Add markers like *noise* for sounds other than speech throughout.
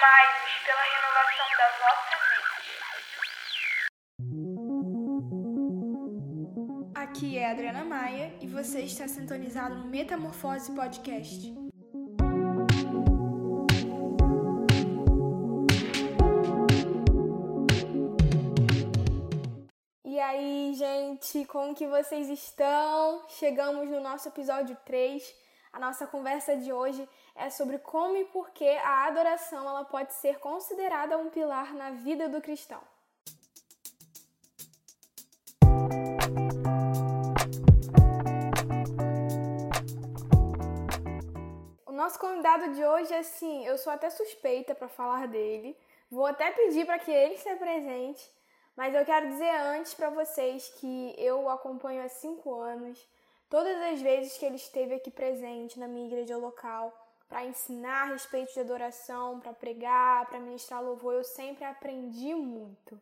Transformai-vos pela renovação da vossa mente. Aqui é a Adriana Maia e você está sintonizado no Metamorfose Podcast. E aí, gente, como que vocês estão? Chegamos no nosso episódio 3. A nossa conversa de hoje é sobre como e por que a adoração ela pode ser considerada um pilar na vida do cristão. O nosso convidado de hoje, assim, eu sou até suspeita para falar dele. Vou até pedir para que ele se apresente, mas eu quero dizer antes para vocês que eu o acompanho há cinco anos. Todas as vezes que ele esteve aqui presente na minha igreja local, para ensinar a respeito de adoração, para pregar, para ministrar louvor, eu sempre aprendi muito.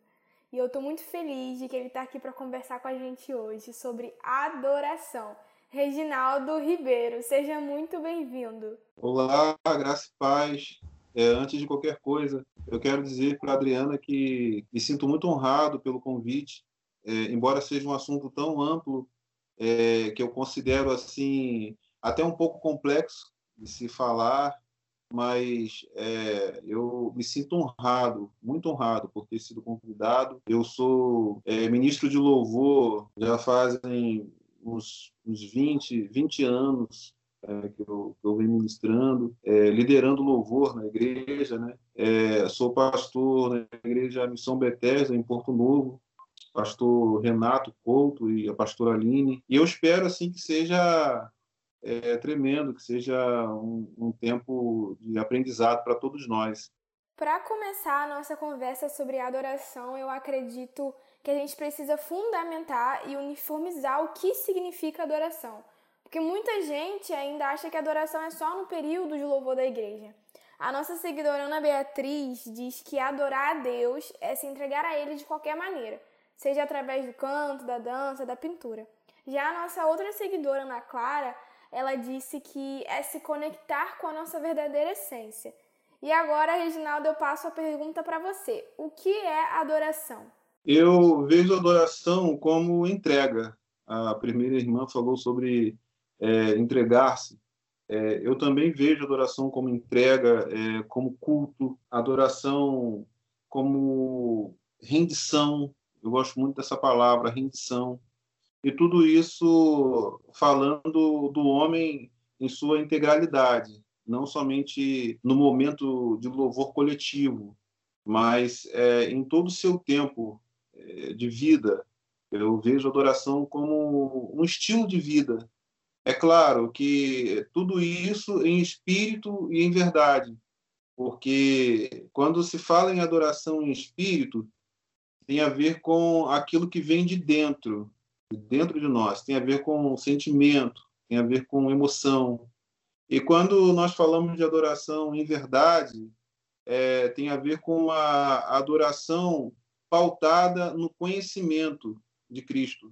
E eu estou muito feliz de que ele está aqui para conversar com a gente hoje sobre adoração. Reginaldo Ribeiro, seja muito bem-vindo. Olá, graça e paz. É, antes de qualquer coisa, eu quero dizer para a Adriana que me sinto muito honrado pelo convite, é, embora seja um assunto tão amplo é, que eu considero assim até um pouco complexo de se falar, mas é, eu me sinto honrado, muito honrado por ter sido convidado. Eu sou é, ministro de louvor já fazem uns, uns 20, 20 anos é, que, eu, que eu venho ministrando, é, liderando louvor na igreja. Né? É, sou pastor na igreja Missão Bethesda, em Porto Novo, pastor Renato Couto e a pastora Aline. E eu espero assim que seja é, tremendo, que seja um, um tempo de aprendizado para todos nós. Para começar a nossa conversa sobre adoração, eu acredito que a gente precisa fundamentar e uniformizar o que significa adoração. Porque muita gente ainda acha que adoração é só no período de louvor da igreja. A nossa seguidora Ana Beatriz diz que adorar a Deus é se entregar a Ele de qualquer maneira, seja através do canto, da dança, da pintura. Já a nossa outra seguidora Ana Clara ela disse que é se conectar com a nossa verdadeira essência. E agora, Reginaldo, eu passo a pergunta para você: o que é adoração? Eu vejo adoração como entrega. A primeira irmã falou sobre é, entregar-se. É, eu também vejo adoração como entrega, é, como culto, adoração como rendição. Eu gosto muito dessa palavra, rendição e tudo isso falando do homem em sua integralidade, não somente no momento de louvor coletivo, mas é, em todo o seu tempo é, de vida. Eu vejo a adoração como um estilo de vida. É claro que tudo isso em espírito e em verdade, porque quando se fala em adoração em espírito, tem a ver com aquilo que vem de dentro, dentro de nós, tem a ver com sentimento, tem a ver com emoção. E quando nós falamos de adoração em verdade, é, tem a ver com a adoração pautada no conhecimento de Cristo.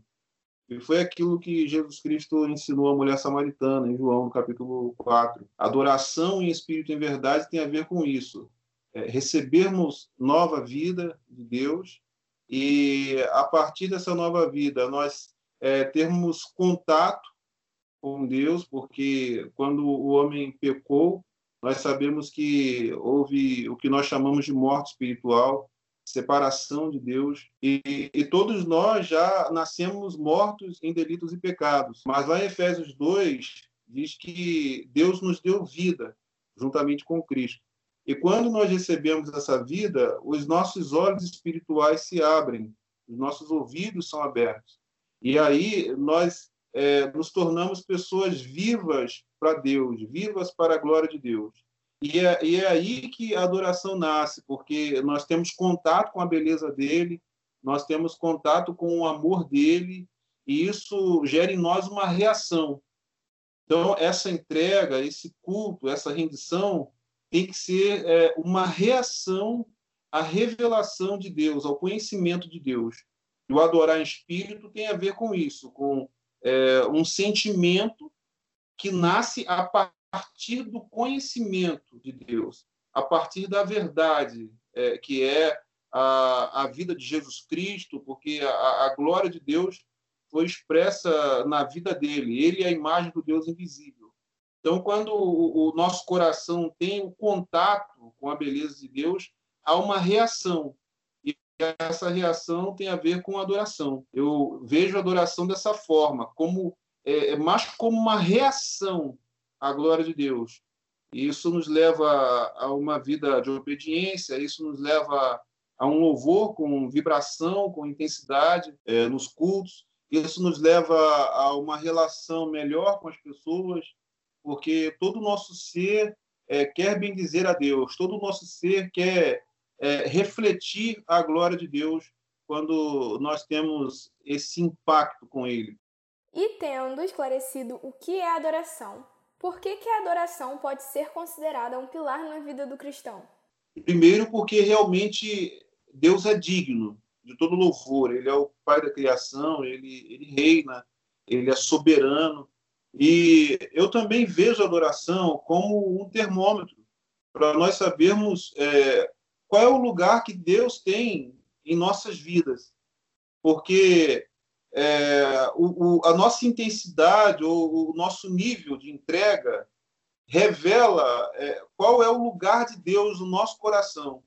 E foi aquilo que Jesus Cristo ensinou à mulher samaritana, em João, no capítulo 4. Adoração em espírito em verdade tem a ver com isso. É, recebermos nova vida de Deus e a partir dessa nova vida nós é, termos contato com Deus, porque quando o homem pecou, nós sabemos que houve o que nós chamamos de morte espiritual, separação de Deus, e, e, todos nós já nascemos mortos em delitos e pecados. Mas lá em Efésios 2 diz que Deus nos deu vida juntamente com Cristo. E quando nós recebemos essa vida, os nossos olhos espirituais se abrem, os nossos ouvidos são abertos. E aí nós é, nos tornamos pessoas vivas para Deus, vivas para a glória de Deus. E é, e é aí que a adoração nasce, porque nós temos contato com a beleza dele, nós temos contato com o amor dele, e isso gera em nós uma reação. Então, essa entrega, esse culto, essa rendição, tem que ser é, uma reação à revelação de Deus, ao conhecimento de Deus. E o adorar em espírito tem a ver com isso, com é, um sentimento que nasce a partir do conhecimento de Deus, a partir da verdade, é, que é a, a vida de Jesus Cristo, porque a, a glória de Deus foi expressa na vida dele. Ele é a imagem do Deus invisível. Então, quando o, nosso coração tem o contato com a beleza de Deus, há uma reação. E essa reação tem a ver com a adoração. Eu vejo a adoração dessa forma, como é, é mais como uma reação à glória de Deus. E isso nos leva a uma vida de obediência, isso nos leva a um louvor com vibração, com intensidade é, nos cultos. Isso nos leva a uma relação melhor com as pessoas, porque todo o nosso ser é, quer bendizer a Deus, todo o nosso ser quer é, refletir a glória de Deus quando nós temos esse impacto com Ele. E tendo esclarecido o que é adoração, por que, que a adoração pode ser considerada um pilar na vida do cristão? Primeiro, porque realmente Deus é digno de todo louvor. Ele é o Pai da criação, ele, ele reina, ele é soberano. E eu também vejo a adoração como um termômetro para nós sabermos é, qual é o lugar que Deus tem em nossas vidas. Porque é, o, o, a nossa intensidade ou o nosso nível de entrega revela é, qual é o lugar de Deus no nosso coração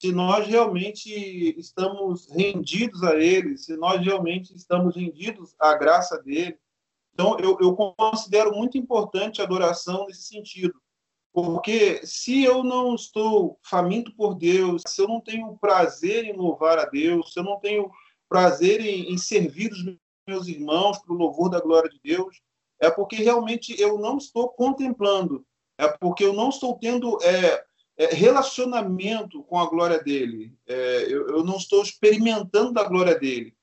se nós realmente estamos rendidos a Ele, se nós realmente estamos rendidos à graça dele. Então, eu, eu considero muito importante a adoração nesse sentido, porque se eu não estou faminto por Deus, se eu não tenho prazer em louvar a Deus, se eu não tenho prazer em, em servir os meus irmãos para o louvor da glória de Deus, é porque realmente eu não estou contemplando, é porque eu não estou tendo é, é, relacionamento com a glória dele. É, eu, eu, não estou experimentando da glória dele.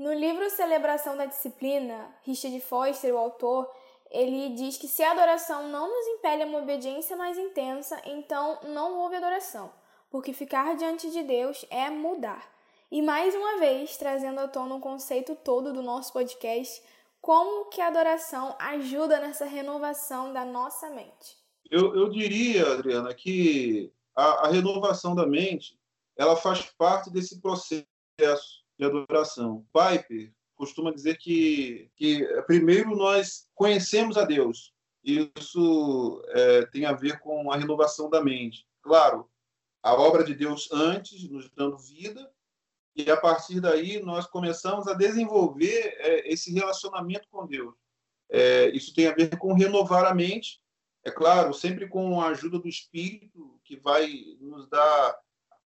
No livro Celebração da Disciplina, Richard Foster, o autor, ele diz que se a adoração não nos impele a uma obediência mais intensa, então não houve adoração, porque ficar diante de Deus é mudar. E mais uma vez, trazendo à tona o conceito todo do nosso podcast, como que a adoração ajuda nessa renovação da nossa mente. Eu, eu diria, Adriana, que a, a, renovação da mente ela faz parte desse processo de adoração. Piper costuma dizer que, que primeiro nós conhecemos a Deus. Isso é, tem a ver com a renovação da mente. Claro, a obra de Deus antes, nos dando vida, e a partir daí nós começamos a desenvolver é, esse relacionamento com Deus. É, isso tem a ver com renovar a mente é claro, sempre com a ajuda do Espírito, que vai nos dar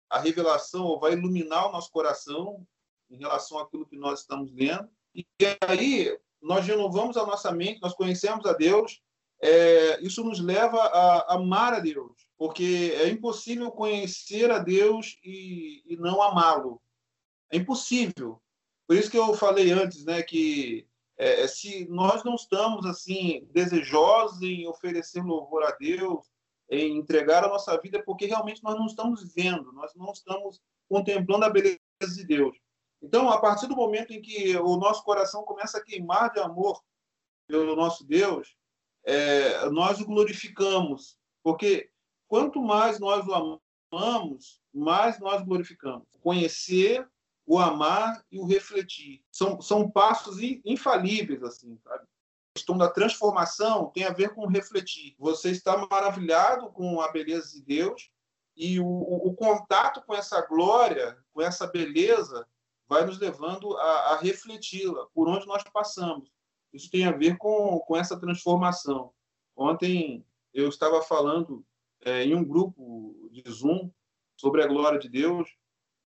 a revelação, ou vai iluminar o nosso coração em relação àquilo que nós estamos lendo. E aí nós renovamos a nossa mente, nós conhecemos a Deus, é, isso nos leva a amar a Deus, porque é impossível conhecer a Deus e, e não amá-lo. É impossível. Por isso que eu falei antes, né, que é, é, se nós não estamos assim desejosos em oferecer louvor a Deus, em entregar a nossa vida, é porque realmente nós não estamos vendo, nós não estamos contemplando a beleza de Deus. Então, a partir do momento em que o nosso coração começa a queimar de amor pelo nosso Deus, é, nós o glorificamos, porque quanto mais nós o amamos, mais nós glorificamos. Conhecer o amar e o refletir. São, são passos infalíveis, assim, sabe? A questão da transformação tem a ver com refletir. Você está maravilhado com a beleza de Deus e o, o, o contato com essa glória, com essa beleza, vai nos levando a, a refleti-la por onde nós passamos. Isso tem a ver com, com essa transformação. Ontem eu estava falando é, em um grupo de Zoom sobre a glória de Deus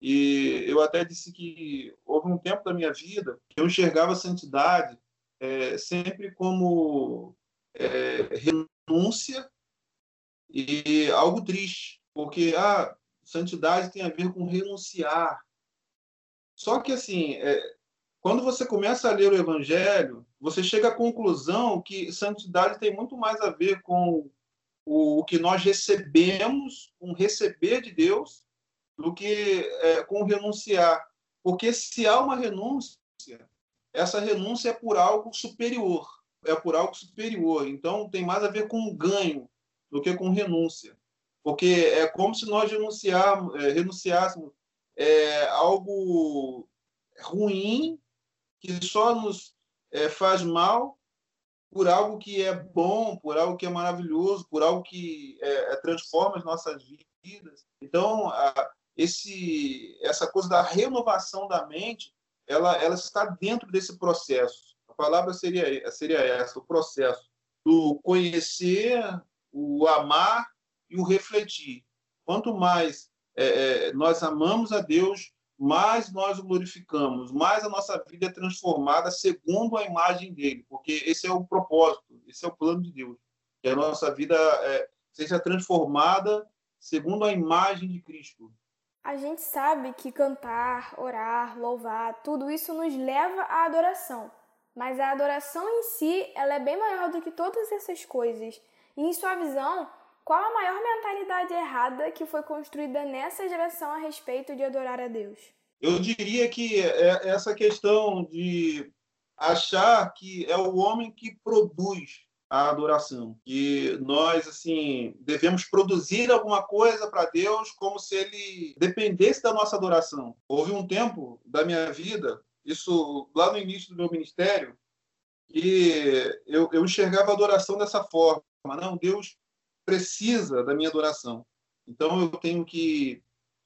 e eu até disse que houve um tempo da minha vida que eu enxergava a santidade é, sempre como é, renúncia e algo triste, porque a ah, santidade tem a ver com renunciar. Só que assim, é, quando você começa a ler o Evangelho, você chega à conclusão que santidade tem muito mais a ver com o, que nós recebemos, um receber de Deus, do que é, com renunciar. Porque se há uma renúncia, essa renúncia é por algo superior. É por algo superior. Então, tem mais a ver com ganho do que com renúncia. porque é como se nós renunciarmos, é, renunciássemos é, algo ruim que só nos é, faz mal por algo que é bom, por algo que é maravilhoso, por algo que é, é transforma as nossas vidas. Então, a, esse, essa coisa da renovação da mente, ela, ela está dentro desse processo. A palavra seria, seria essa, o processo do conhecer, o amar e o refletir. Quanto mais é, é, nós amamos a Deus, mais nós o glorificamos, mais a nossa vida é transformada segundo a imagem dele, porque esse é o propósito, esse é o plano de Deus, que a nossa vida é, seja transformada segundo a imagem de Cristo. A gente sabe que cantar, orar, louvar, tudo isso nos leva à adoração. Mas a adoração em si, ela é bem maior do que todas essas coisas. E em sua visão, qual a maior mentalidade errada que foi construída nessa geração a respeito de adorar a Deus? Eu diria que é essa questão de achar que é o homem que produz a adoração, que nós assim devemos produzir alguma coisa para Deus como se ele dependesse da nossa adoração. Houve um tempo da minha vida, isso lá no início do meu ministério, que eu, eu enxergava a adoração dessa forma. Não, Deus precisa da minha adoração. Então eu tenho que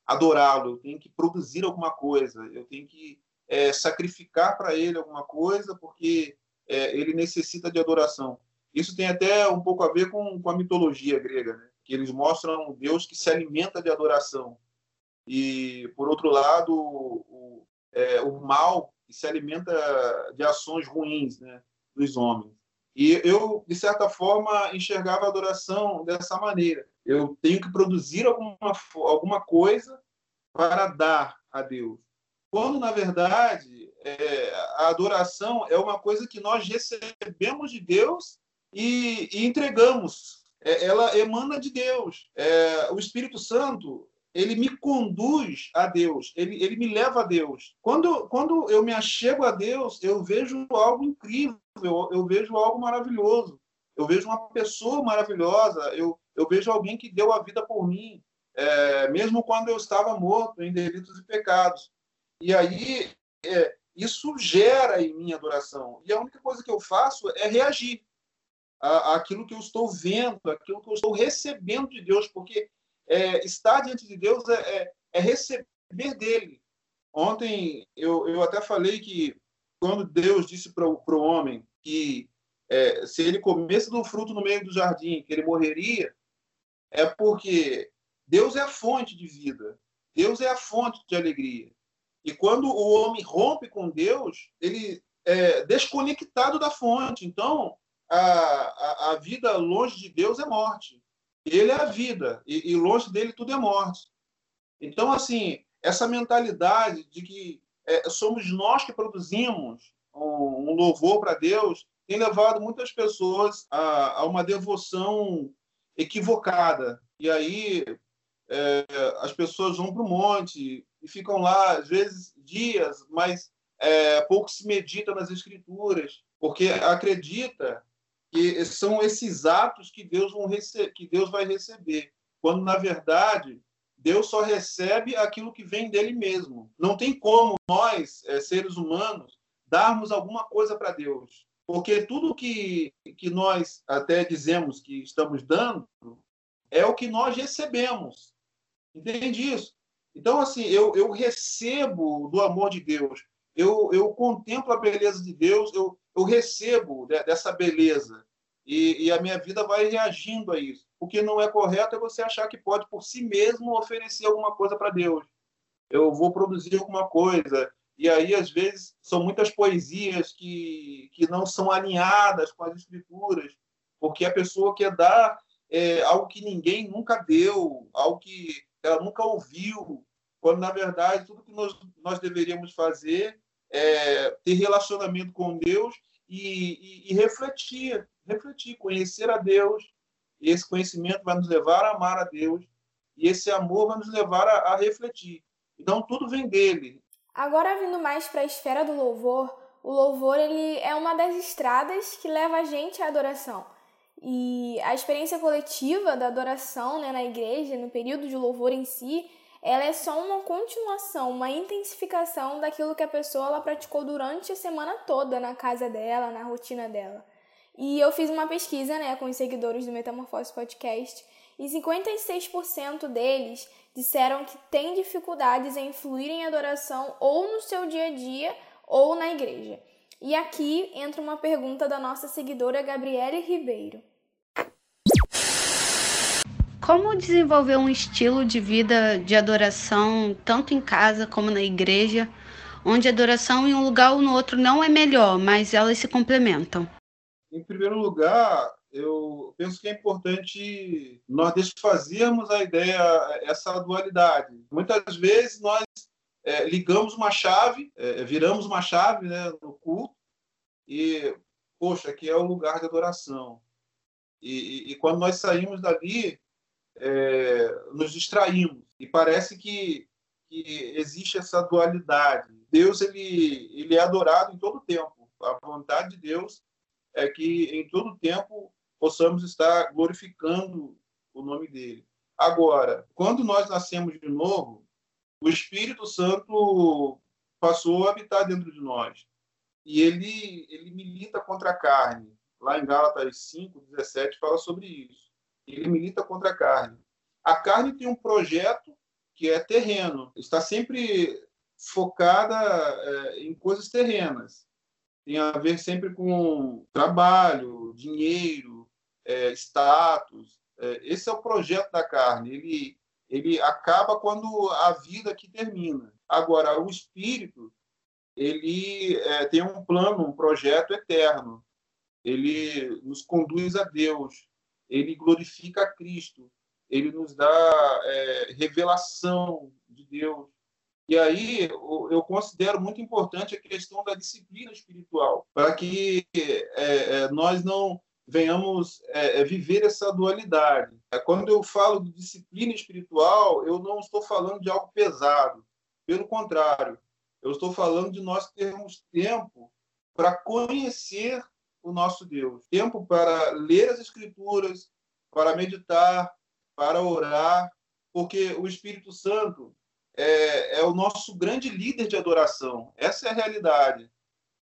adorá-lo, eu tenho que produzir alguma coisa, eu tenho que é, sacrificar para ele alguma coisa, porque é, ele necessita de adoração. Isso tem até um pouco a ver com, com a mitologia grega, né? que eles mostram um Deus que se alimenta de adoração. E, por outro lado, o, é, o mal que se alimenta de ações ruins né, dos homens. E eu, de certa forma, enxergava a adoração dessa maneira. Eu tenho que produzir alguma, alguma coisa para dar a Deus. Quando, na verdade, é, a adoração é uma coisa que nós recebemos de Deus e, e entregamos. É, ela emana de Deus. É, o Espírito Santo ele me conduz a Deus, ele, ele me leva a Deus. Quando, quando eu me achego a Deus, eu vejo algo incrível, eu, eu vejo algo maravilhoso, eu vejo uma pessoa maravilhosa, eu, eu vejo alguém que deu a vida por mim, é, mesmo quando eu estava morto em delitos e pecados. E aí, é, isso gera em mim adoração. E a única coisa que eu faço é reagir àquilo que eu estou vendo, aquilo que eu estou recebendo de Deus, porque é, estar diante de Deus é, é, é receber dele. Ontem eu, eu até falei que quando Deus disse para o homem que é, se ele comesse do fruto no meio do jardim, que ele morreria, é porque Deus é a fonte de vida, Deus é a fonte de alegria. E quando o homem rompe com Deus, ele é desconectado da fonte. Então, a, a, a vida longe de Deus é morte. Ele é a vida, e, e longe dele tudo é morte. Então, assim, essa mentalidade de que é, somos nós que produzimos um, um louvor para Deus tem levado muitas pessoas a, a, uma devoção equivocada. E aí é, as pessoas vão para o monte e ficam lá, às vezes, dias, mas é, pouco se medita nas escrituras, porque acredita que são esses atos que Deus, vão que Deus vai receber, quando na verdade Deus só recebe aquilo que vem dele mesmo. Não tem como nós, é, seres humanos, darmos alguma coisa para Deus, porque tudo que, que nós até dizemos que estamos dando é o que nós recebemos. Entende isso? Então, assim, eu, eu recebo do amor de Deus, eu, eu contemplo a beleza de Deus, eu, eu recebo dessa beleza e, e, a minha vida vai reagindo a isso. O que não é correto é você achar que pode por si mesmo oferecer alguma coisa para Deus. Eu vou produzir alguma coisa. E aí, às vezes, são muitas poesias que, que não são alinhadas com as escrituras, porque a pessoa quer dar é, algo que ninguém nunca deu, algo que ela nunca ouviu, quando, na verdade, tudo que nós, nós deveríamos fazer é ter relacionamento com Deus e, e, e refletir, refletir, conhecer a Deus. E esse conhecimento vai nos levar a amar a Deus e esse amor vai nos levar a, a refletir. Então tudo vem dele. Agora vindo mais para a esfera do louvor, o louvor ele é uma das estradas que leva a gente à adoração. E a experiência coletiva da adoração né, na igreja, no período de louvor em si, ela é só uma continuação, uma intensificação daquilo que a pessoa ela praticou durante a semana toda na casa dela, na rotina dela. E eu fiz uma pesquisa né, com os seguidores do Metamorfose Podcast e 56% deles disseram que têm dificuldades em fluir em adoração ou no seu dia a dia ou na igreja. E aqui entra uma pergunta da nossa seguidora Gabriele Ribeiro. Como desenvolver um estilo de vida de adoração, tanto em casa como na igreja, onde a adoração em um lugar ou no outro não é melhor, mas elas se complementam? Em primeiro lugar, eu penso que é importante nós desfazermos a ideia, essa dualidade. Muitas vezes nós é, ligamos uma chave, é, viramos uma chave né, no culto e, poxa, aqui é o lugar de adoração. E, e, e quando nós saímos dali, é, nos distraímos. E parece que, que existe essa dualidade. Deus ele, ele é adorado em todo tempo. A vontade de Deus é que em todo tempo possamos estar glorificando o nome dele. Agora, quando nós nascemos de novo, o Espírito Santo passou a habitar dentro de nós. E ele, ele milita contra a carne. Lá em Gálatas 5, 17, fala sobre isso. Ele milita contra a carne. A carne tem um projeto que é terreno, está sempre focada é, em coisas terrenas. Tem a ver sempre com trabalho, dinheiro, é, status. É, esse é o projeto da carne. Ele, ele acaba quando a vida aqui termina. Agora, o espírito ele tem um plano, um projeto eterno. Ele nos conduz a Deus. Ele glorifica Cristo. Ele nos dá é, revelação de Deus. E aí eu considero muito importante a questão da disciplina espiritual, para que é, é nós não venhamos é, é, viver essa dualidade. É, quando eu falo de disciplina espiritual, eu não estou falando de algo pesado. Pelo contrário, eu estou falando de nós termos tempo para conhecer o nosso Deus, tempo para ler as Escrituras, para meditar, para orar, porque o Espírito Santo é, é o nosso grande líder de adoração. Essa é a realidade.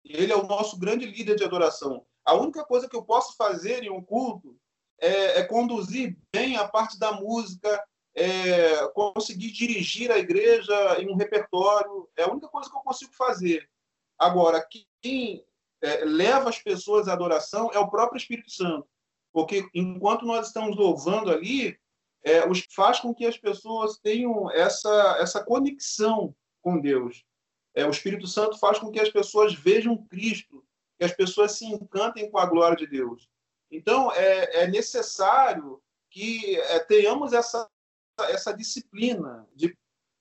Ele é o nosso grande líder de adoração. A única coisa que eu posso fazer em um culto é, é conduzir bem a parte da música, é, conseguir dirigir a igreja em um repertório. É a única coisa que eu consigo fazer. Agora, quem é, leva as pessoas à adoração é o próprio Espírito Santo. Porque enquanto nós estamos louvando ali, é, os, faz com que as pessoas tenham essa, essa conexão com Deus. É, o Espírito Santo faz com que as pessoas vejam Cristo, que as pessoas se encantem com a glória de Deus. Então, é, é necessário que é, tenhamos essa, essa disciplina de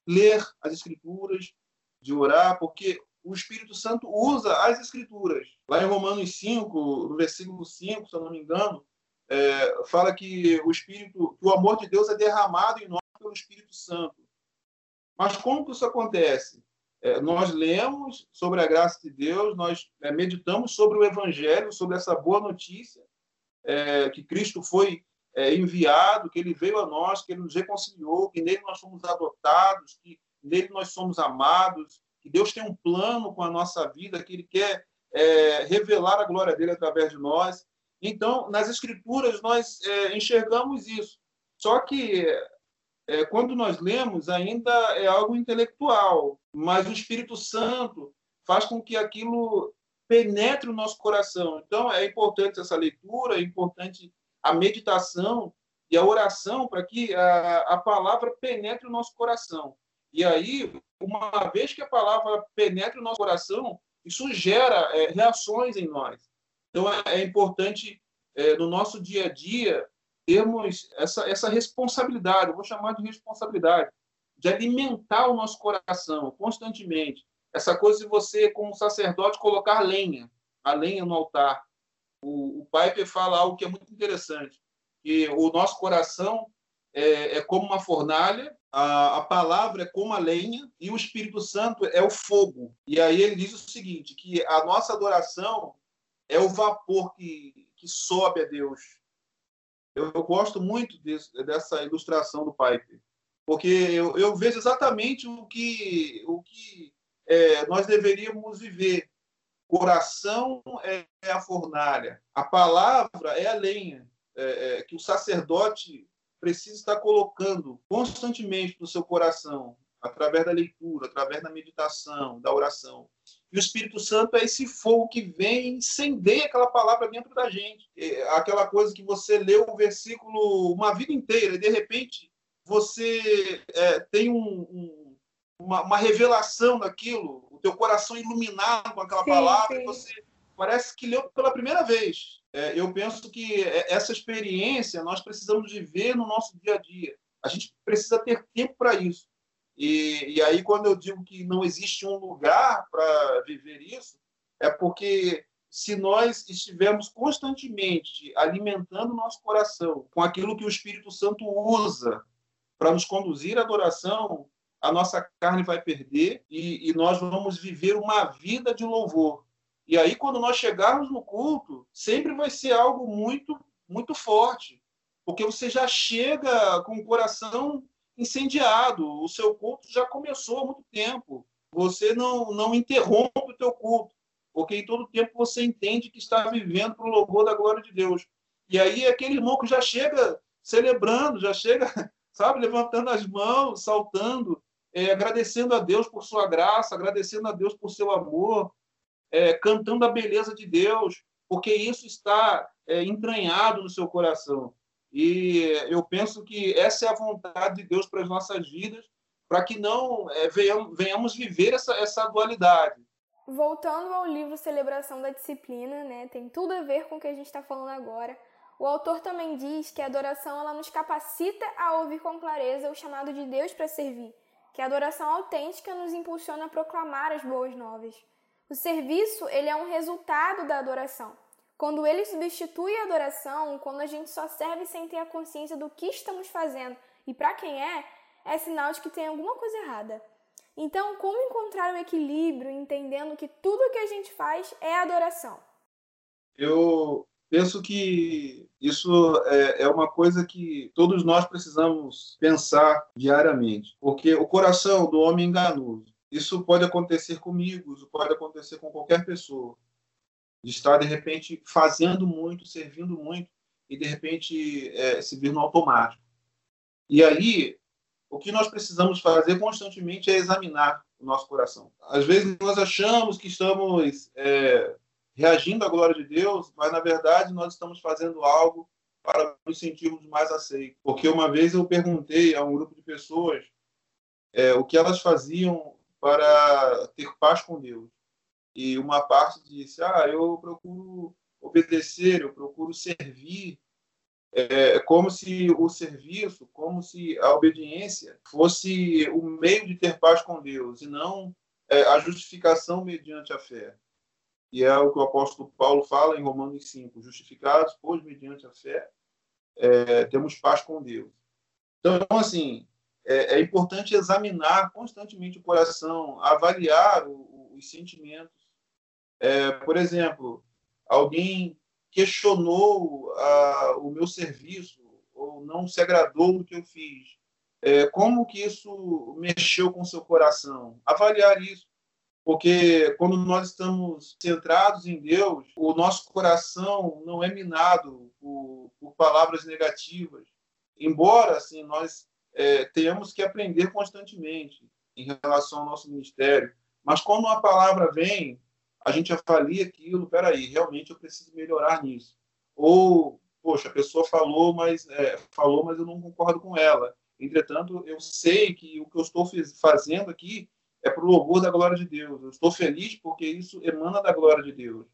ler as Escrituras, de orar, porque o Espírito Santo usa as Escrituras. Lá em Romanos 5, no versículo 5, se eu não me engano, é, fala que o Espírito, que o amor de Deus é derramado em nós pelo Espírito Santo. Mas como que isso acontece? É, nós lemos sobre a graça de Deus, nós é, meditamos sobre o Evangelho, sobre essa boa notícia, é, que Cristo foi é, enviado, que ele veio a nós, que ele nos reconciliou, que nele nós somos adotados, que nele nós somos amados, que Deus tem um plano com a nossa vida, que ele quer é, revelar a glória dele através de nós. Então, nas Escrituras, nós é, enxergamos isso. Só que é, quando nós lemos, ainda é algo intelectual, mas o Espírito Santo faz com que aquilo penetre o nosso coração. Então, é importante essa leitura, é importante a meditação e a oração para que a, a palavra penetre o nosso coração. E aí, uma vez que a palavra penetre o nosso coração, isso gera é, reações em nós. Então, é, é importante, é, no nosso dia a dia, termos essa, essa responsabilidade, eu vou chamar de responsabilidade, de alimentar o nosso coração constantemente. Essa coisa de você, como sacerdote, colocar lenha, a lenha no altar. O, o Piper fala algo que é muito interessante, que o nosso coração é, é como uma fornalha, a, a, palavra é como a lenha e o Espírito Santo é o fogo. E aí ele diz o seguinte, que a nossa adoração é o vapor que, que sobe a Deus eu, eu gosto muito desse, dessa ilustração do Piper, porque eu, eu, vejo exatamente o que, o que é, nós deveríamos viver. Coração é, é a fornalha, a palavra é a lenha é, é que o sacerdote precisa estar colocando constantemente no seu coração, através da leitura, através da meditação, da oração. E o Espírito Santo é esse fogo que vem e incendeia aquela palavra dentro da gente. É aquela coisa que você leu o versículo uma vida inteira e, de repente, você é, tem um, um, uma, uma, revelação daquilo, o teu coração iluminado com aquela sim, palavra, sim. e você parece que leu pela primeira vez. É, eu penso que essa experiência nós precisamos viver no nosso dia a dia. A gente precisa ter tempo para isso. E, e aí, quando eu digo que não existe um lugar para viver isso, é porque se nós estivermos constantemente alimentando nosso coração com aquilo que o Espírito Santo usa para nos conduzir à adoração, a nossa carne vai perder e, e, nós vamos viver uma vida de louvor. E aí, quando nós chegarmos no culto, sempre vai ser algo muito, muito forte, porque você já chega com o coração incendiado. O seu culto já começou há muito tempo. Você não, não interrompe o teu culto, porque em todo tempo você entende que está vivendo para o louvor da glória de Deus. E aí aquele irmão que já chega celebrando, já chega, *laughs* sabe, levantando as mãos, saltando, é, agradecendo a Deus por sua graça, agradecendo a Deus por seu amor, é, cantando a beleza de Deus, porque isso está é, entranhado no seu coração. E eu penso que essa é a vontade de Deus para as nossas vidas, para que não é, venhamos, venhamos, viver essa, essa dualidade. Voltando ao livro Celebração da Disciplina, né, tem tudo a ver com o que a gente está falando agora. O autor também diz que a adoração ela nos capacita a ouvir com clareza o chamado de Deus para servir, que a adoração autêntica nos impulsiona a proclamar as boas novas. O serviço ele é um resultado da adoração. Quando ele substitui a adoração, quando a gente só serve sem ter a consciência do que estamos fazendo e para quem é, é sinal de que tem alguma coisa errada. Então, como encontrar o equilíbrio entendendo que tudo que a gente faz é adoração? Eu penso que isso é, é, uma coisa que todos nós precisamos pensar diariamente, porque o coração do homem é enganoso. Isso pode acontecer comigo, isso pode acontecer com qualquer pessoa de estar de repente fazendo muito, servindo muito e de repente é, se vir no automático. E aí, o que nós precisamos fazer constantemente é examinar o nosso coração. Às vezes nós achamos que estamos é, reagindo à glória de Deus, mas na verdade nós estamos fazendo algo para nos sentirmos mais aceitos. Porque uma vez eu perguntei a um grupo de pessoas é, o que elas faziam para ter paz com Deus e uma parte disse: ah, eu procuro obedecer, eu procuro servir, é, como se o serviço, como se a obediência fosse o meio de ter paz com Deus e não é, a justificação mediante a fé. E é o que o apóstolo Paulo fala em Romanos 5: justificados, pois mediante a fé, é, temos paz com Deus. Então, assim, é, é importante examinar constantemente o coração, avaliar o, os sentimentos é, por exemplo, alguém questionou a, o meu serviço ou não se agradou do que eu fiz. É, como que isso mexeu com o seu coração? Avaliar isso. Porque quando nós estamos centrados em Deus, o nosso coração não é minado por, por palavras negativas. Embora assim, nós é, tenhamos que aprender constantemente em relação ao nosso ministério. Mas quando uma palavra vem, a gente avalia aquilo, peraí, realmente eu preciso melhorar nisso. Ou, poxa, a pessoa falou, mas é, falou, mas eu não concordo com ela. Entretanto, eu sei que o que eu estou fazendo aqui é para o louvor da glória de Deus. Eu estou feliz porque isso emana da glória de Deus.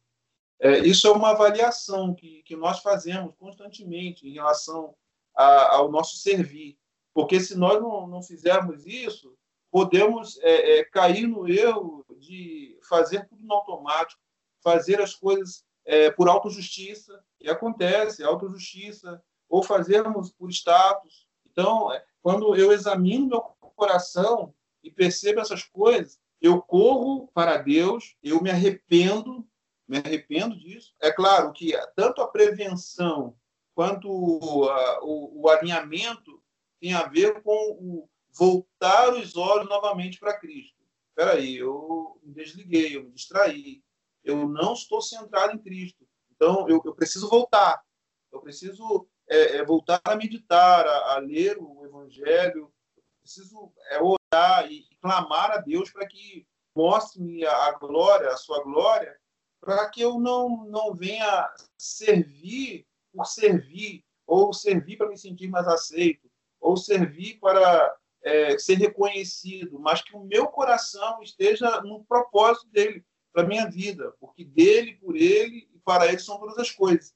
É, isso é uma avaliação que, que nós fazemos constantemente em relação a, ao nosso servir. Porque se nós não, não fizermos isso, podemos é, é, cair no erro de fazer tudo no automático, fazer as coisas é, por autojustiça, e acontece, autojustiça, ou fazermos por status. Então, é, quando eu examino meu coração e percebo essas coisas, eu corro para Deus, eu me arrependo, me arrependo disso. É claro que tanto a prevenção quanto uh, o, o, alinhamento tem a ver com o voltar os olhos novamente para Cristo. Espera aí, eu me desliguei, eu me distraí, eu não estou centrado em Cristo. Então, eu, eu preciso voltar. Eu preciso é, é, voltar a meditar, a, a, ler o Evangelho. Eu preciso é, orar e, e clamar a Deus para que mostre-me a, a glória, a sua glória, para que eu não, não venha servir por servir, ou servir para me sentir mais aceito, ou servir para é, ser reconhecido, mas que o meu coração esteja no propósito dele para minha vida, porque dele, por ele e para ele são todas as coisas.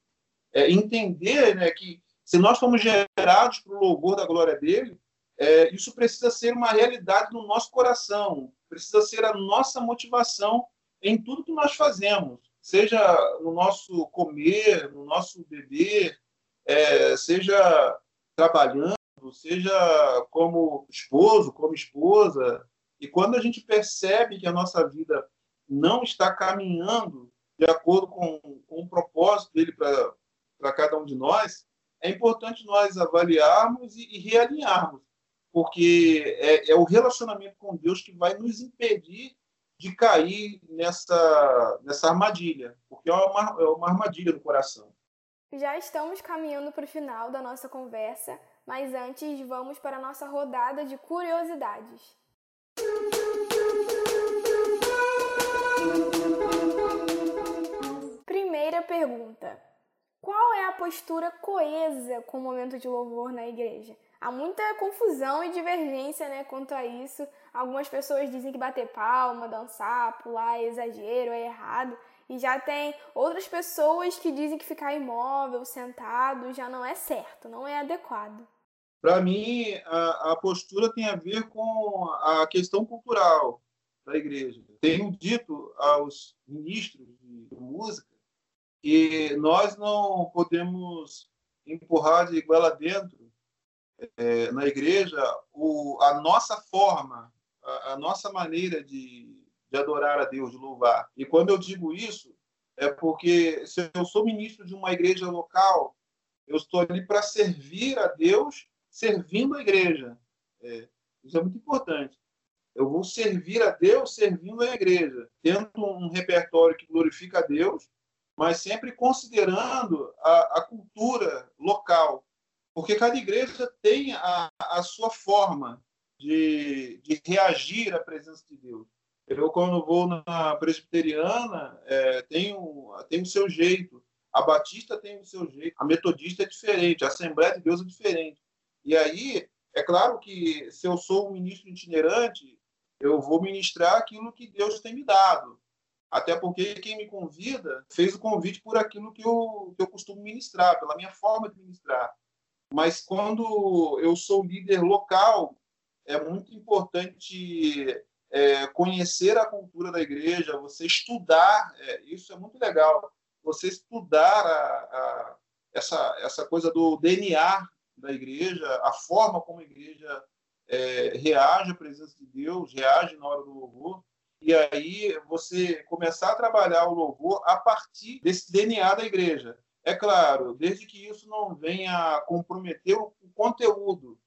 É, entender né, que se nós fomos gerados para o louvor da glória dele, é, isso precisa ser uma realidade no nosso coração, precisa ser a nossa motivação em tudo que nós fazemos, seja no nosso comer, no nosso beber, é, seja trabalhando, seja como esposo, como esposa. E quando a gente percebe que a nossa vida não está caminhando de acordo com, com o propósito dele para cada um de nós, é importante nós avaliarmos e, e realinharmos porque é, é, o relacionamento com Deus que vai nos impedir de cair nessa, nessa armadilha, porque é uma, é uma armadilha do coração. Já estamos caminhando para o final da nossa conversa, mas antes vamos para a nossa rodada de curiosidades. Primeira pergunta: Qual é a postura coesa com o momento de louvor na igreja? há muita confusão e divergência né, quanto a isso. Algumas pessoas dizem que bater palma, dançar, pular é exagero, é errado. E já tem outras pessoas que dizem que ficar imóvel, sentado, já não é certo, não é adequado. Para mim, a, a, postura tem a ver com a questão cultural da igreja. Tenho dito aos ministros de música que nós não podemos empurrar de igual dentro é, na igreja o, a nossa forma, a, a nossa maneira de, de adorar a Deus, de louvar. E quando eu digo isso, é porque se eu sou ministro de uma igreja local, eu estou ali para servir a Deus, servindo a igreja. É, isso é muito importante. Eu vou servir a Deus servindo a igreja, tendo um repertório que glorifica a Deus, mas sempre considerando a, a cultura local, porque cada igreja tem a, a sua forma de, de reagir à presença de Deus. Eu, quando vou na presbiteriana, é, tem, um, tem o seu jeito. A batista tem o seu jeito. A metodista é diferente. A Assembleia de Deus é diferente. E aí, é claro que se eu sou um ministro itinerante, eu vou ministrar aquilo que Deus tem me dado. Até porque quem me convida fez o convite por aquilo que eu, que eu costumo ministrar, pela minha forma de ministrar. Mas quando eu sou líder local, é muito importante é, conhecer a cultura da igreja, você estudar, é, isso é muito legal, você estudar a, a, essa, essa coisa do DNA da igreja, a forma como a igreja é, reage à presença de Deus, reage na hora do louvor, e aí você começar a trabalhar o louvor a partir desse DNA da igreja. É claro, desde que isso não venha comprometer o conteúdo.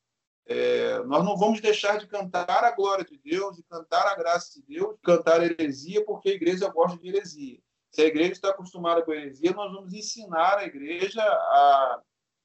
É, nós não vamos deixar de cantar a glória de Deus, de cantar a graça de Deus, de cantar heresia, porque a igreja gosta de heresia. Se a igreja está acostumada com a heresia, nós vamos ensinar a igreja a,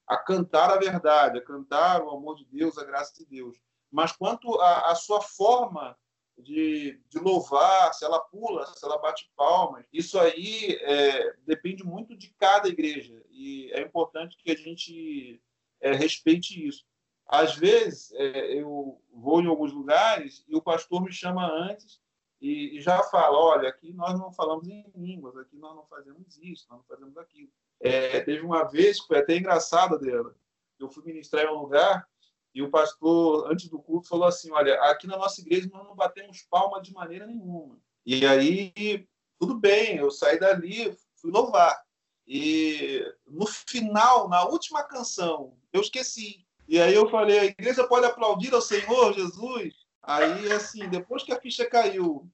a cantar a verdade, a cantar o amor de Deus, a graça de Deus. Mas quanto à sua forma de, de louvar, se ela pula, se ela bate palmas. Isso aí é, depende muito de cada igreja e é importante que a gente é, respeite isso. Às vezes, é, eu vou em alguns lugares e o pastor me chama antes e, e, já fala: olha, aqui nós não falamos em línguas, aqui nós não fazemos isso, nós não fazemos aquilo. É, teve uma vez que foi até engraçado dela. Eu fui ministrar em um lugar e o pastor, antes do culto, falou assim: Olha, aqui na nossa igreja nós não batemos palma de maneira nenhuma. E aí, tudo bem, eu saí dali, fui louvar. E no final, na última canção, eu esqueci. E aí eu falei: A igreja pode aplaudir ao Senhor Jesus? Aí, assim, depois que a ficha caiu,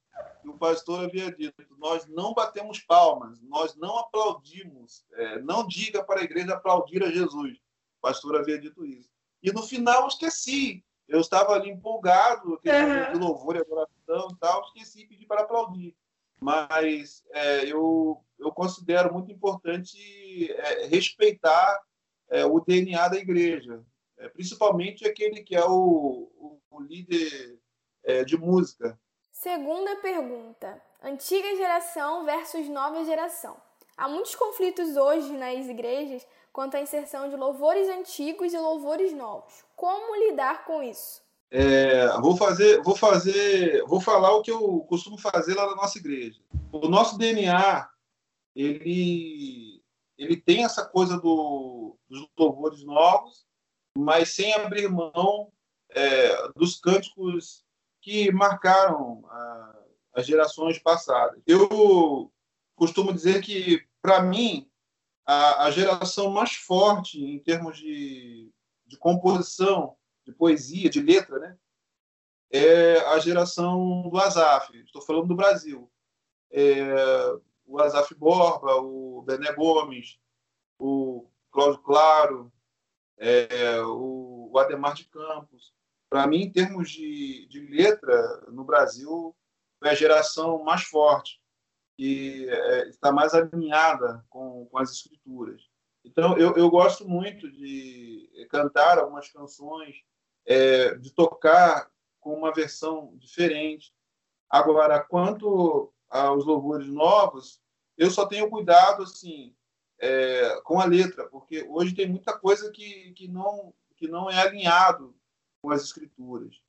o pastor havia dito: nós não batemos palmas, nós não aplaudimos. É, não diga para a igreja aplaudir a Jesus. O pastor havia dito isso. E no final eu esqueci. Eu estava ali empolgado, uhum. de louvor e adoração e tal, esqueci de pedir para aplaudir. Mas é, eu, eu considero muito importante é, respeitar é, o DNA da igreja, é, principalmente aquele que é o, o, o líder é, de música. Segunda pergunta: antiga geração versus nova geração. Há muitos conflitos hoje nas igrejas quanto à inserção de louvores antigos e louvores novos. Como lidar com isso? É, vou fazer, vou fazer, vou falar o que eu costumo fazer lá na nossa igreja. O nosso DNA, ele, ele tem essa coisa do, dos louvores novos, mas sem abrir mão é, dos cânticos que marcaram a, as gerações passadas. Eu costumo dizer que, para mim, a, a, geração mais forte em termos de, de composição, de poesia, de letra, né? é a geração do Azaf. Estou falando do Brasil. É, o Azaf Borba, o Bené Gomes, o Cláudio Claro, é, o, o Ademar de Campos. Para mim, em termos de, de letra, no Brasil, é a geração mais forte, que é, está mais alinhada com, com as escrituras. Então, eu, eu gosto muito de cantar algumas canções, é, de tocar com uma versão diferente. Agora, quanto aos louvores novos, eu só tenho cuidado assim é, com a letra, porque hoje tem muita coisa que, que, não, que não é alinhado com as escrituras.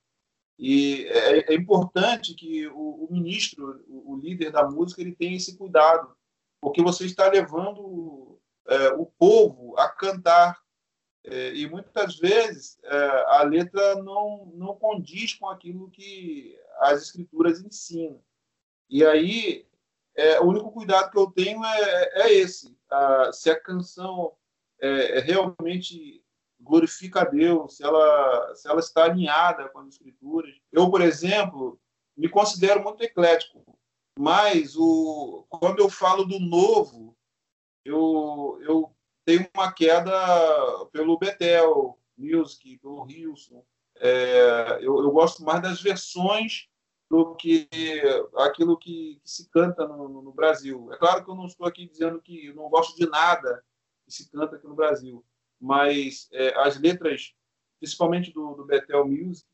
E é, é importante que o, o ministro, o, o, líder da música, ele tenha esse cuidado, porque você está levando é, o povo a cantar. É, e muitas vezes é, a letra não, não condiz com aquilo que as escrituras ensinam. E aí é, o único cuidado que eu tenho é, é esse: a, se a canção é, é, realmente glorifica a Deus, se ela, se ela está alinhada com as Escrituras. Eu, por exemplo, me considero muito eclético, mas o, quando eu falo do novo, eu, eu tenho uma queda pelo Betel Music, pelo Wilson. É, eu, eu gosto mais das versões do que aquilo que, que se canta no, no, Brasil. É claro que eu não estou aqui dizendo que eu não gosto de nada que se canta aqui no Brasil, mas é, as letras, principalmente do, do Bethel Music,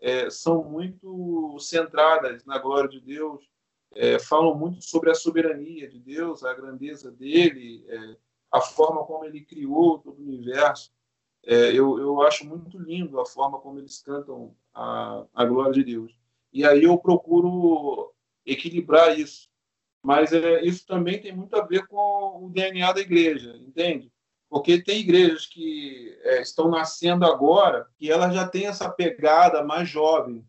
é, são muito centradas na glória de Deus, é, falam muito sobre a soberania de Deus, a grandeza dele, é, a forma como ele criou todo o universo. É, eu, eu acho muito lindo a forma como eles cantam a, a glória de Deus. E aí eu procuro equilibrar isso. Mas é, isso também tem muito a ver com o DNA da igreja, entende? Porque tem igrejas que é, estão nascendo agora e elas já têm essa pegada mais jovem.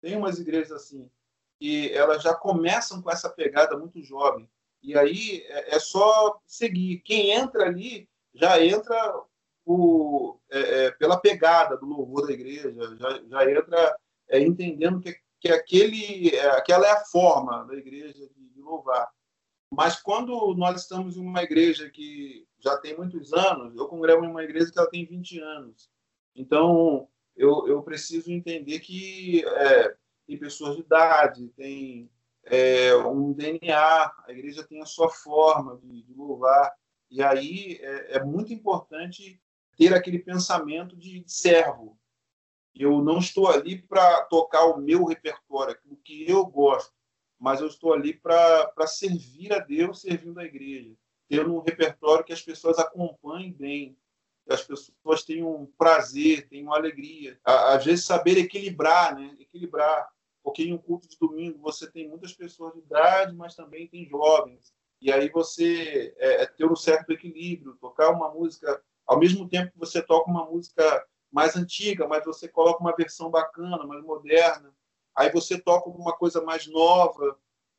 Tem umas igrejas assim, que elas já começam com essa pegada muito jovem. E aí é, é só seguir. Quem entra ali já entra o, é, é pela pegada do louvor da igreja, já, já entra é, entendendo que, que aquele, é, aquela é a forma da igreja de, de louvar. Mas quando nós estamos em uma igreja que já tem muitos anos, eu congrego em uma igreja que ela tem 20 anos. Então, eu, eu preciso entender que é, tem pessoas de idade, tem é, um DNA, a igreja tem a sua forma de, de louvar. E aí é, é, muito importante ter aquele pensamento de servo, eu não estou ali para tocar o meu repertório, aquilo que eu gosto, mas eu estou ali para servir a Deus servindo a igreja, tendo um repertório que as pessoas acompanhem bem, que as pessoas tenham prazer, tenham alegria. Às vezes, saber equilibrar, né? Equilibrar. Porque em um culto de domingo você tem muitas pessoas de idade, mas também tem jovens. E aí você é, é ter um certo equilíbrio, tocar uma música, ao mesmo tempo que você toca uma música mais antiga, mas você coloca uma versão bacana, mais moderna. Aí você toca alguma coisa mais nova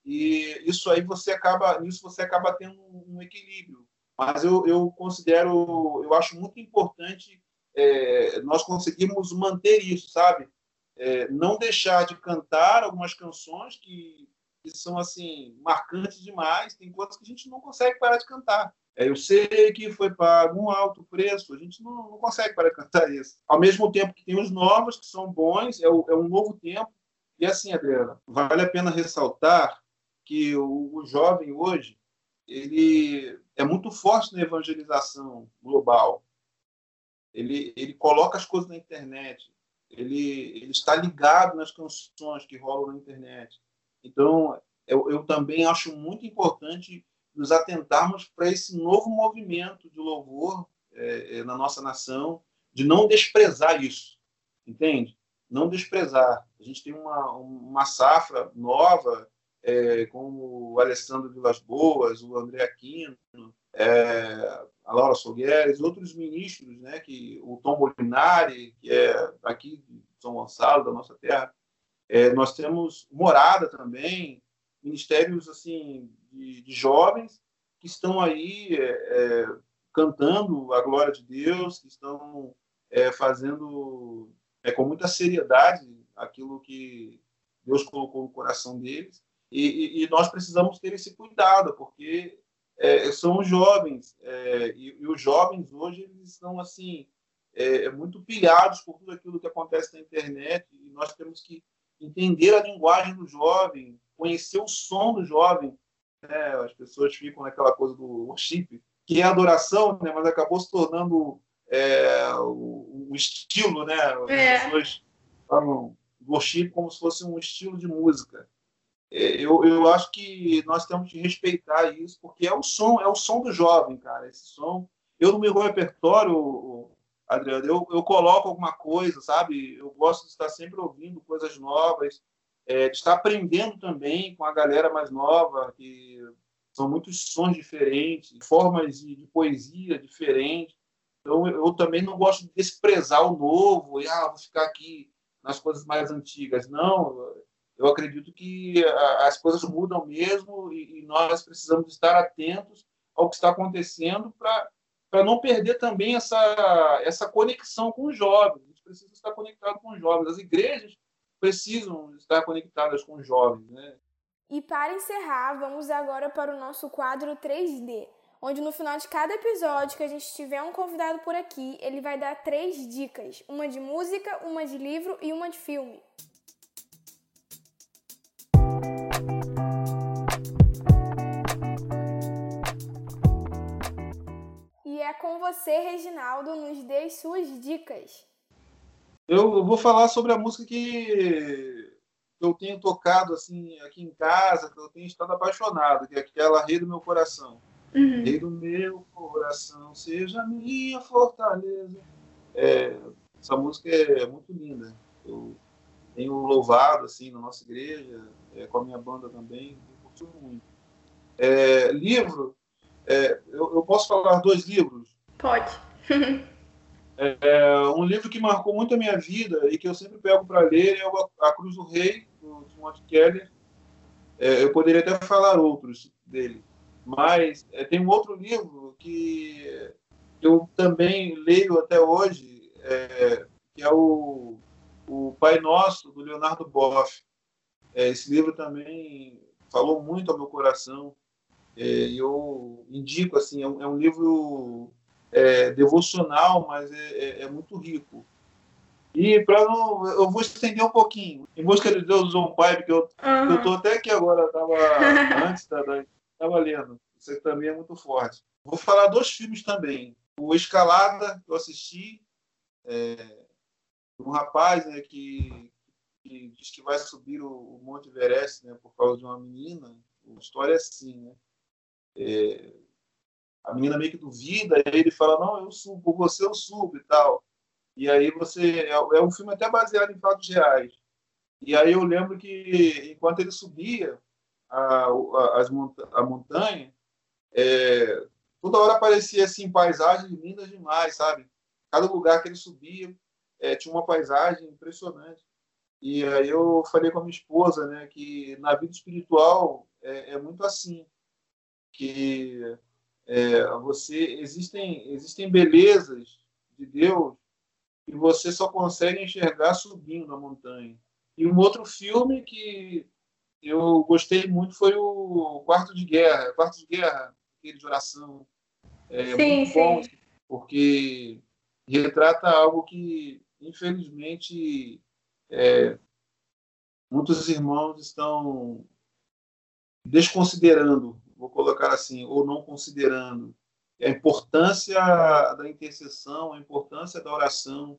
e isso aí você acaba, nisso você acaba tendo um equilíbrio. Mas eu, eu considero, eu acho muito importante é, nós conseguirmos manter isso, sabe? É, não deixar de cantar algumas canções que, que são assim marcantes demais, tem coisas que a gente não consegue parar de cantar. É, eu sei que foi pago um alto preço, a gente não, não, consegue parar de cantar isso. Ao mesmo tempo que tem os novos, que são bons, é, o, é um novo tempo. E assim, Adriana, vale a pena ressaltar que o, o jovem hoje ele é muito forte na evangelização global. Ele, ele coloca as coisas na internet, ele, ele está ligado nas canções que rolam na internet. Então, eu, eu também acho muito importante nos atentarmos para esse novo movimento de louvor é, é, na nossa nação, de não desprezar isso, entende? Não desprezar. A gente tem uma, uma safra nova, é, como o Alessandro Vilas Boas, o André Aquino, é, a Laura Sogueres, outros ministros, né, que o Tom Molinari, que é aqui de São Gonçalo, da nossa terra. É, nós temos Morada também, ministérios assim de, de jovens que estão aí é, é, cantando a glória de Deus, que estão é, fazendo é, com muita seriedade aquilo que Deus colocou no coração deles. E, e, nós precisamos ter esse cuidado, porque é, são os jovens é, e, e, os jovens hoje eles estão assim é, muito pilhados por tudo aquilo que acontece na internet e nós temos que entender a linguagem do jovem, conhecer o som do jovem. Né? As pessoas ficam naquela coisa do worship, que é adoração, né? mas acabou se tornando é, o, o, estilo, né? As é. pessoas falam worship como se fosse um estilo de música. É, eu, eu acho que nós temos que respeitar isso, porque é o som, é o som do jovem, cara. Esse som. Eu no meu repertório, Adriano, eu, eu coloco alguma coisa, sabe? Eu gosto de estar sempre ouvindo coisas novas, é, de estar aprendendo também com a galera mais nova, que são muitos sons diferentes, formas de, de poesia diferentes. Então, eu, eu, também não gosto de desprezar o novo, e ah, vou ficar aqui nas coisas mais antigas. Não, eu acredito que as coisas mudam mesmo e, nós precisamos estar atentos ao que está acontecendo para não perder também essa, essa conexão com os jovens. A gente precisa estar conectado com os jovens. As igrejas precisam estar conectadas com os jovens. Né? E para encerrar, vamos agora para o nosso quadro 3D, onde no final de cada episódio que a gente tiver um convidado por aqui, ele vai dar três dicas: uma de música, uma de livro e uma de filme. É com você, Reginaldo. Nos dê as suas dicas. Eu vou falar sobre a música que eu tenho tocado assim aqui em casa, que eu tenho estado apaixonado, que é aquela Rei do Meu Coração. Uhum. Rei do meu coração, seja minha fortaleza. É, essa música é muito linda. Eu tenho louvado assim na nossa igreja, é, com a minha banda também, eu curto muito. É, livro, é, eu, eu, posso falar dois livros? Pode. *laughs* é, um livro que marcou muito a minha vida e que eu sempre pego para ler é A Cruz do Rei, do Timothy Keller. É, eu poderia até falar outros dele, mas é, tem um outro livro que eu também leio até hoje, é, que é o, o Pai Nosso, do Leonardo Boff. É, esse livro também falou muito ao meu coração é, eu indico, assim, é um, é um livro é, devocional, mas é, é, é muito rico. E para não, eu vou estender um pouquinho. Em busca de Deus um pai, porque eu uhum. eu tô até aqui agora, tava *laughs* antes da, tava lendo. Isso também é muito forte. Vou falar dois filmes também. O Escalada que eu assisti, é, um rapaz né, que, que, diz que vai subir o, o Monte Everest, né, por causa de uma menina. A história é assim, né? É, a menina meio que duvida, ele fala, não, eu subo, por você eu subo e tal. E aí você. É, é um filme até baseado em fatos reais. E aí eu lembro que enquanto ele subia a, a, as, a montanha, é, toda hora aparecia assim, paisagens lindas demais, sabe? Cada lugar que ele subia é, tinha uma paisagem impressionante. E aí eu falei com a minha esposa, né, que na vida espiritual é, é muito assim que é, você existem existem belezas de Deus que você só consegue enxergar subindo a montanha. E um outro filme que eu gostei muito foi o Quarto de Guerra, Quarto de Guerra, aquele de oração. É sim, muito sim. bom, porque retrata algo que, infelizmente, é, muitos irmãos estão desconsiderando, vou colocar assim, ou não considerando a importância da intercessão, a importância da oração.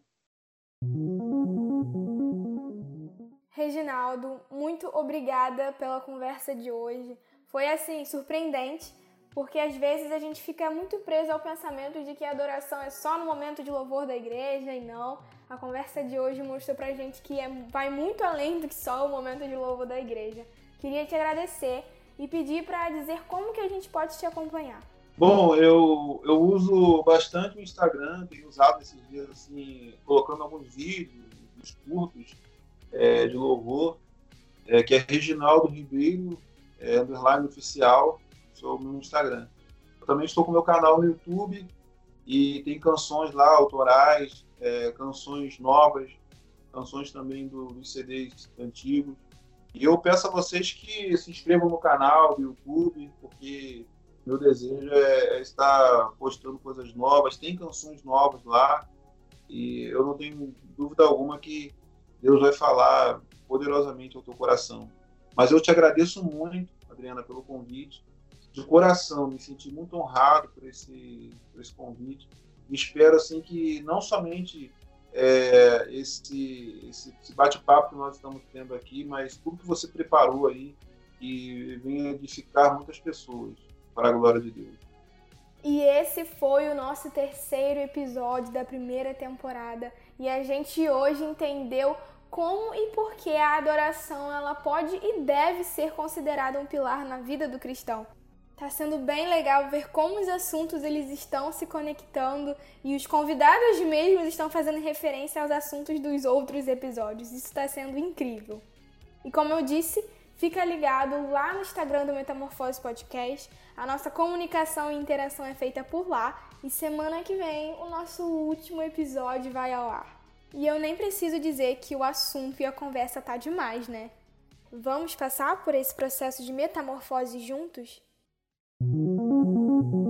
Reginaldo, muito obrigada pela conversa de hoje. Foi assim, surpreendente, porque às vezes a gente fica muito preso ao pensamento de que a adoração é só no momento de louvor da igreja e não. A conversa de hoje mostrou pra gente que é, vai muito além do que só o momento de louvor da igreja. Queria te agradecer e pedir para dizer como que a gente pode te acompanhar. Bom, eu, eu uso bastante o Instagram, tenho usado esses dias assim, colocando alguns vídeos, curtos é, de louvor, é, que é Reginaldo Ribeiro, é, underline oficial, sou o meu Instagram. Eu também estou com meu canal no YouTube e tem canções lá, autorais, é, canções novas, canções também do, dos CDs antigos. E eu peço a vocês que se inscrevam no canal do YouTube, porque meu desejo é, é estar postando coisas novas, tem canções novas lá, e eu não tenho dúvida alguma que Deus vai falar poderosamente ao teu coração. Mas eu te agradeço muito, Adriana, pelo convite. De coração, me senti muito honrado por esse, por esse convite. E espero assim que não somente é, esse, esse, esse bate-papo que nós estamos tendo aqui, mas tudo que você preparou aí e venha edificar muitas pessoas para a glória de Deus. E esse foi o nosso terceiro episódio da primeira temporada e a gente hoje entendeu como e por que a adoração ela pode e deve ser considerada um pilar na vida do cristão. Tá sendo bem legal ver como os assuntos eles estão se conectando e os convidados mesmos estão fazendo referência aos assuntos dos outros episódios. Isso está sendo incrível. E como eu disse, fica ligado lá no Instagram do Metamorfose Podcast. A nossa comunicação e interação é feita por lá e semana que vem o nosso último episódio vai ao ar. E eu nem preciso dizer que o assunto e a conversa tá demais, né? Vamos passar por esse processo de metamorfose juntos? Música